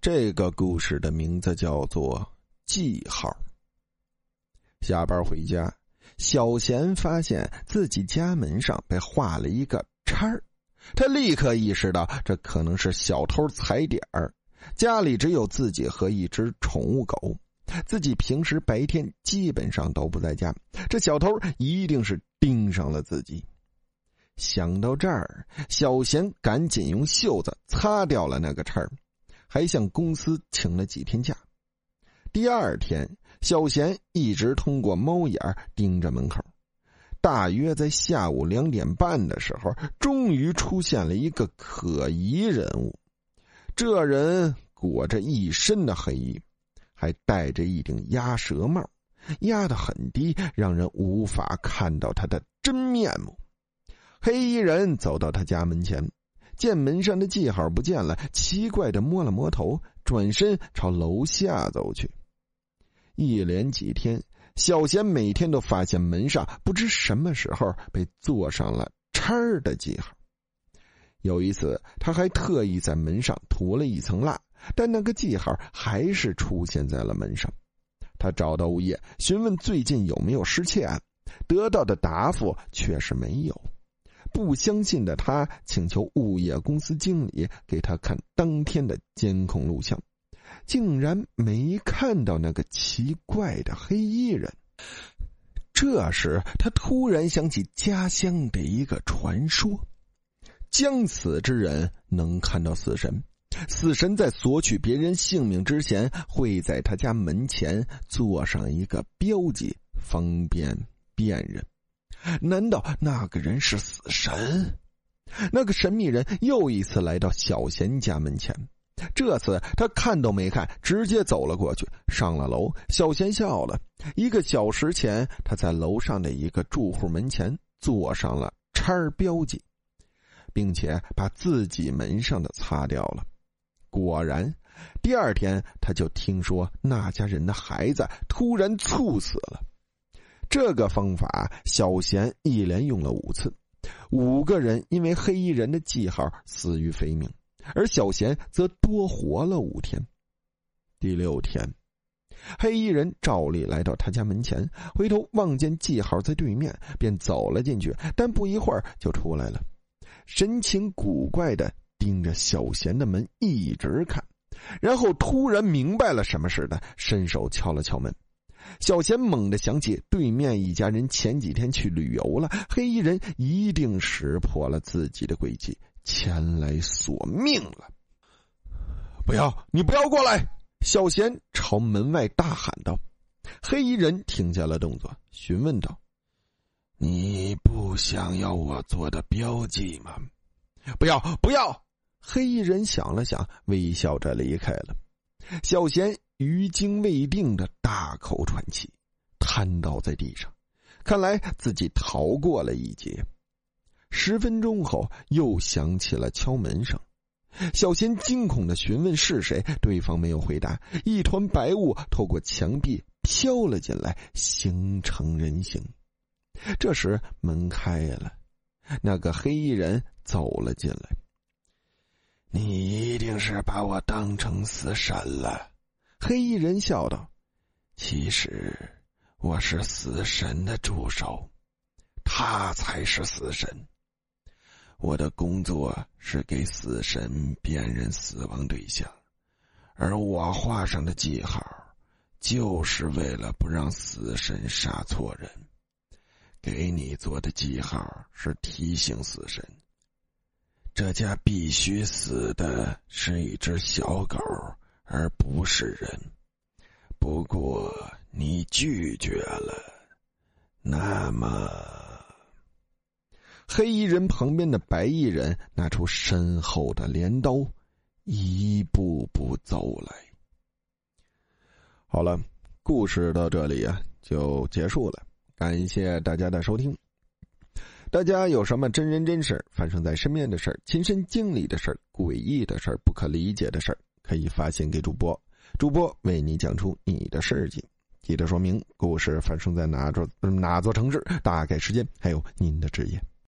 这个故事的名字叫做《记号》。下班回家，小贤发现自己家门上被画了一个叉儿，他立刻意识到这可能是小偷踩点儿。家里只有自己和一只宠物狗，自己平时白天基本上都不在家，这小偷一定是盯上了自己。想到这儿，小贤赶紧用袖子擦掉了那个叉儿，还向公司请了几天假。第二天，小贤一直通过猫眼盯着门口，大约在下午两点半的时候，终于出现了一个可疑人物。这人裹着一身的黑衣，还戴着一顶鸭舌帽，压得很低，让人无法看到他的真面目。黑衣人走到他家门前，见门上的记号不见了，奇怪的摸了摸头，转身朝楼下走去。一连几天，小贤每天都发现门上不知什么时候被做上了叉的记号。有一次，他还特意在门上涂了一层蜡，但那个记号还是出现在了门上。他找到物业询问最近有没有失窃案，得到的答复却是没有。不相信的他请求物业公司经理给他看当天的监控录像，竟然没看到那个奇怪的黑衣人。这时，他突然想起家乡的一个传说：将死之人能看到死神，死神在索取别人性命之前，会在他家门前做上一个标记，方便辨认。难道那个人是死神？那个神秘人又一次来到小贤家门前，这次他看都没看，直接走了过去，上了楼。小贤笑了。一个小时前，他在楼上的一个住户门前做上了叉标记，并且把自己门上的擦掉了。果然，第二天他就听说那家人的孩子突然猝死了。这个方法，小贤一连用了五次，五个人因为黑衣人的记号死于非命，而小贤则多活了五天。第六天，黑衣人照例来到他家门前，回头望见记号在对面，便走了进去，但不一会儿就出来了，神情古怪的盯着小贤的门一直看，然后突然明白了什么似的，伸手敲了敲门。小贤猛地想起，对面一家人前几天去旅游了，黑衣人一定识破了自己的诡计，前来索命了。不要，你不要过来！小贤朝门外大喊道。黑衣人停下了动作，询问道：“你不想要我做的标记吗？”“不要，不要！”黑衣人想了想，微笑着离开了。小贤。余惊未定的大口喘气，瘫倒在地上。看来自己逃过了一劫。十分钟后，又响起了敲门声。小贤惊恐的询问是谁，对方没有回答。一团白雾透过墙壁飘了进来，形成人形。这时门开了，那个黑衣人走了进来。你一定是把我当成死神了。黑衣人笑道：“其实我是死神的助手，他才是死神。我的工作是给死神辨认死亡对象，而我画上的记号，就是为了不让死神杀错人。给你做的记号是提醒死神，这家必须死的是一只小狗。”而不是人，不过你拒绝了，那么，黑衣人旁边的白衣人拿出身后的镰刀，一步步走来。好了，故事到这里啊就结束了，感谢大家的收听。大家有什么真人真事发生在身边的事、亲身经历的事、诡异的事、不可理解的事？可以发信给主播，主播为你讲出你的事迹。记得说明故事发生在哪座哪座城市，大概时间，还有您的职业。